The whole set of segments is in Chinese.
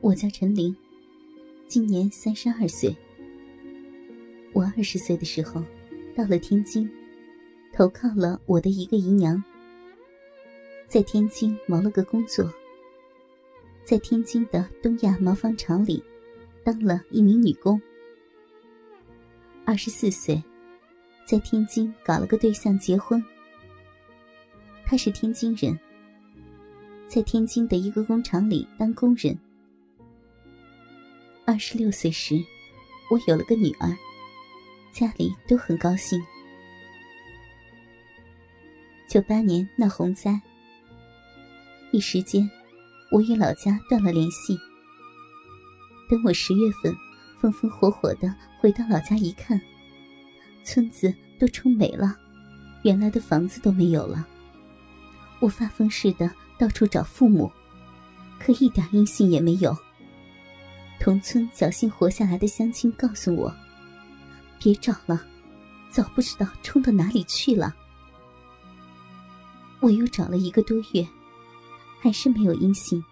我叫陈玲，今年三十二岁。我二十岁的时候到了天津，投靠了我的一个姨娘，在天津谋了个工作，在天津的东亚毛纺厂里当了一名女工。二十四岁，在天津搞了个对象结婚，他是天津人，在天津的一个工厂里当工人。二十六岁时，我有了个女儿，家里都很高兴。九八年闹洪灾，一时间，我与老家断了联系。等我十月份，风风火火的回到老家一看，村子都冲没了，原来的房子都没有了。我发疯似的到处找父母，可一点音信也没有。同村侥幸活下来的乡亲告诉我：“别找了，早不知道冲到哪里去了。”我又找了一个多月，还是没有音信，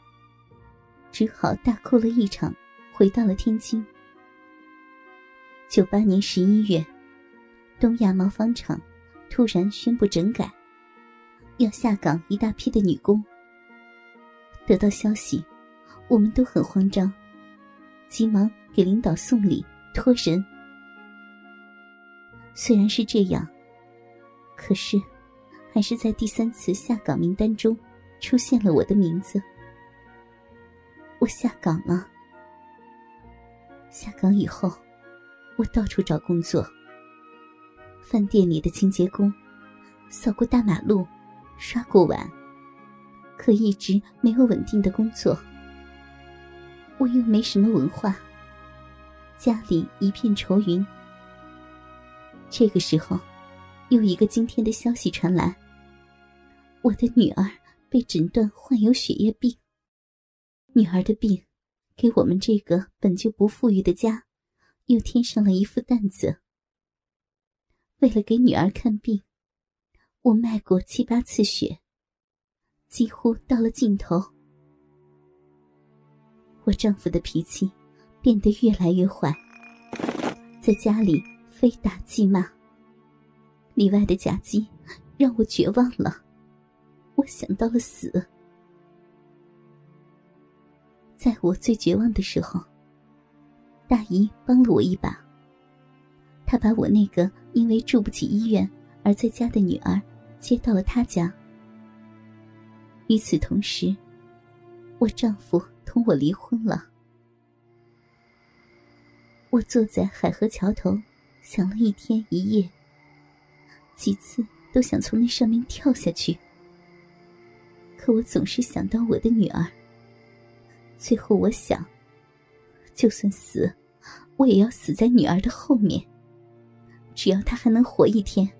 只好大哭了一场，回到了天津。九八年十一月，东亚毛纺厂突然宣布整改，要下岗一大批的女工。得到消息，我们都很慌张。急忙给领导送礼托人。虽然是这样，可是还是在第三次下岗名单中出现了我的名字。我下岗了。下岗以后，我到处找工作。饭店里的清洁工，扫过大马路，刷过碗，可一直没有稳定的工作。我又没什么文化，家里一片愁云。这个时候，又一个惊天的消息传来：我的女儿被诊断患有血液病。女儿的病，给我们这个本就不富裕的家，又添上了一副担子。为了给女儿看病，我卖过七八次血，几乎到了尽头。我丈夫的脾气变得越来越坏，在家里非打即骂，里外的夹击让我绝望了。我想到了死。在我最绝望的时候，大姨帮了我一把。她把我那个因为住不起医院而在家的女儿接到了她家。与此同时，我丈夫。同我离婚了，我坐在海河桥头，想了一天一夜，几次都想从那上面跳下去，可我总是想到我的女儿。最后我想，就算死，我也要死在女儿的后面。只要她还能活一天，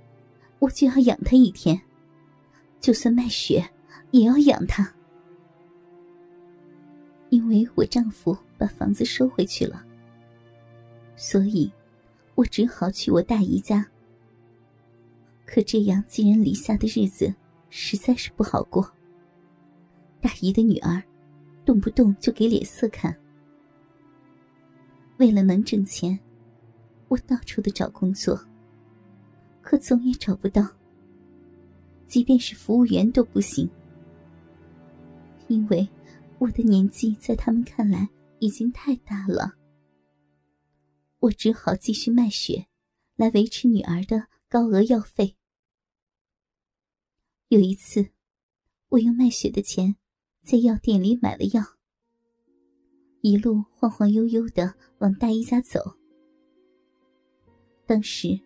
我就要养她一天，就算卖血，也要养她。因为我丈夫把房子收回去了，所以，我只好去我大姨家。可这样寄人篱下的日子实在是不好过。大姨的女儿，动不动就给脸色看。为了能挣钱，我到处的找工作，可总也找不到。即便是服务员都不行，因为。我的年纪在他们看来已经太大了，我只好继续卖血，来维持女儿的高额药费。有一次，我用卖血的钱在药店里买了药，一路晃晃悠悠的往大姨家走。当时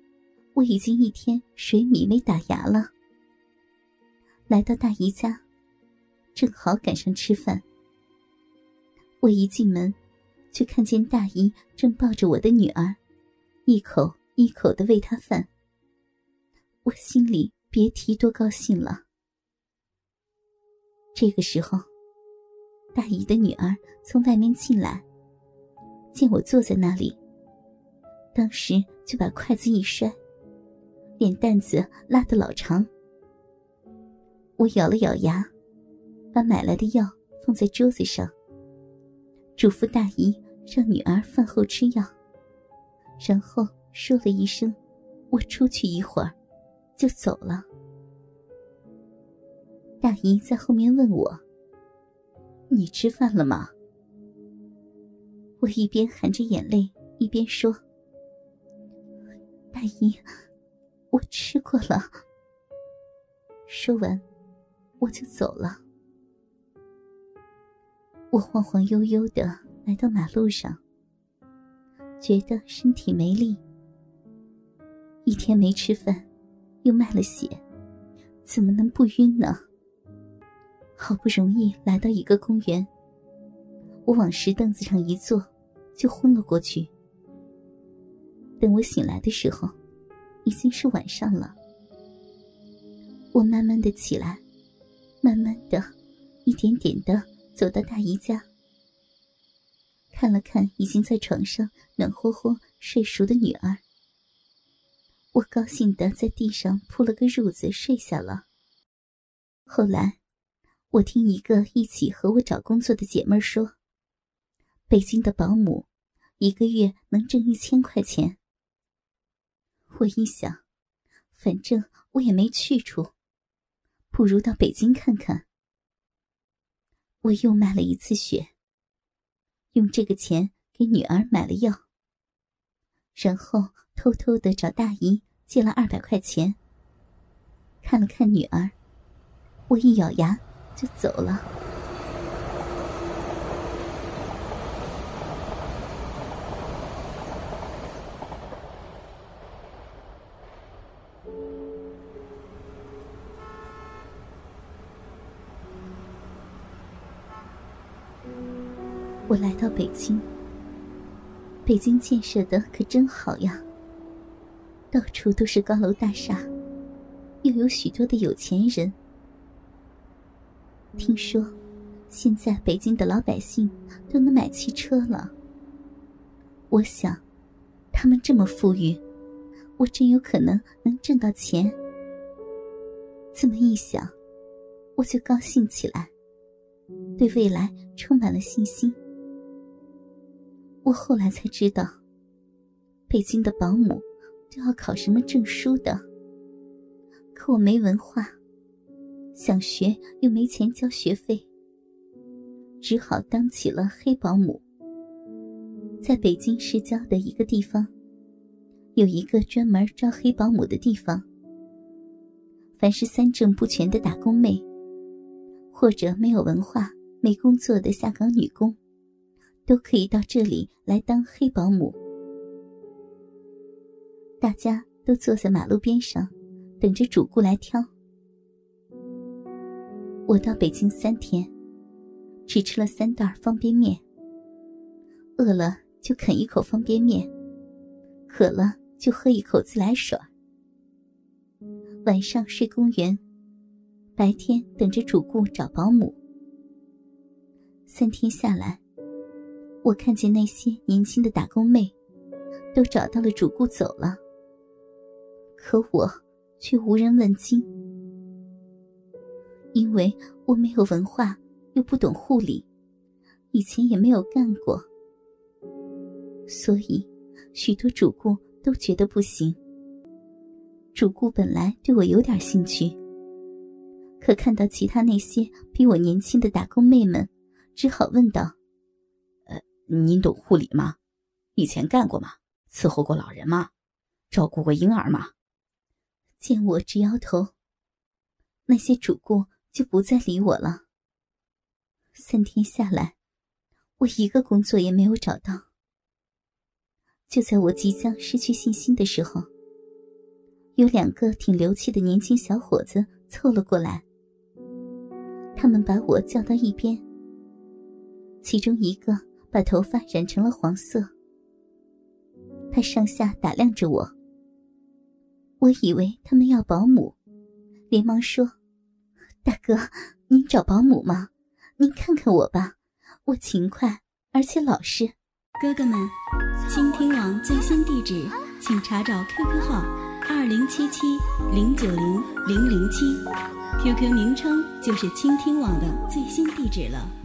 我已经一天水米没打牙了，来到大姨家，正好赶上吃饭。我一进门，就看见大姨正抱着我的女儿，一口一口的喂她饭。我心里别提多高兴了。这个时候，大姨的女儿从外面进来，见我坐在那里，当时就把筷子一摔，脸蛋子拉得老长。我咬了咬牙，把买来的药放在桌子上。嘱咐大姨让女儿饭后吃药，然后说了一声：“我出去一会儿。”就走了。大姨在后面问我：“你吃饭了吗？”我一边含着眼泪一边说：“大姨，我吃过了。”说完，我就走了。我晃晃悠悠的来到马路上，觉得身体没力。一天没吃饭，又卖了血，怎么能不晕呢？好不容易来到一个公园，我往石凳子上一坐，就昏了过去。等我醒来的时候，已经是晚上了。我慢慢的起来，慢慢的，一点点的。走到大姨家，看了看已经在床上暖和和睡熟的女儿，我高兴的在地上铺了个褥子睡下了。后来，我听一个一起和我找工作的姐妹说，北京的保姆一个月能挣一千块钱。我一想，反正我也没去处，不如到北京看看。我又卖了一次血，用这个钱给女儿买了药，然后偷偷的找大姨借了二百块钱。看了看女儿，我一咬牙就走了。我来到北京，北京建设的可真好呀，到处都是高楼大厦，又有许多的有钱人。听说，现在北京的老百姓都能买汽车了。我想，他们这么富裕，我真有可能能挣到钱。这么一想，我就高兴起来，对未来充满了信心。我后来才知道，北京的保姆都要考什么证书的。可我没文化，想学又没钱交学费，只好当起了黑保姆。在北京市郊的一个地方，有一个专门招黑保姆的地方。凡是三证不全的打工妹，或者没有文化、没工作的下岗女工。都可以到这里来当黑保姆。大家都坐在马路边上，等着主顾来挑。我到北京三天，只吃了三袋方便面。饿了就啃一口方便面，渴了就喝一口自来水。晚上睡公园，白天等着主顾找保姆。三天下来。我看见那些年轻的打工妹，都找到了主顾走了，可我却无人问津，因为我没有文化，又不懂护理，以前也没有干过，所以许多主顾都觉得不行。主顾本来对我有点兴趣，可看到其他那些比我年轻的打工妹们，只好问道。您懂护理吗？以前干过吗？伺候过老人吗？照顾过婴儿吗？见我直摇头，那些主顾就不再理我了。三天下来，我一个工作也没有找到。就在我即将失去信心的时候，有两个挺流气的年轻小伙子凑了过来。他们把我叫到一边，其中一个。把头发染成了黄色，他上下打量着我。我以为他们要保姆，连忙说：“大哥，您找保姆吗？您看看我吧，我勤快而且老实。”哥哥们，倾听网最新地址，请查找 QQ 号二零七七零九零零零七，QQ 名称就是倾听网的最新地址了。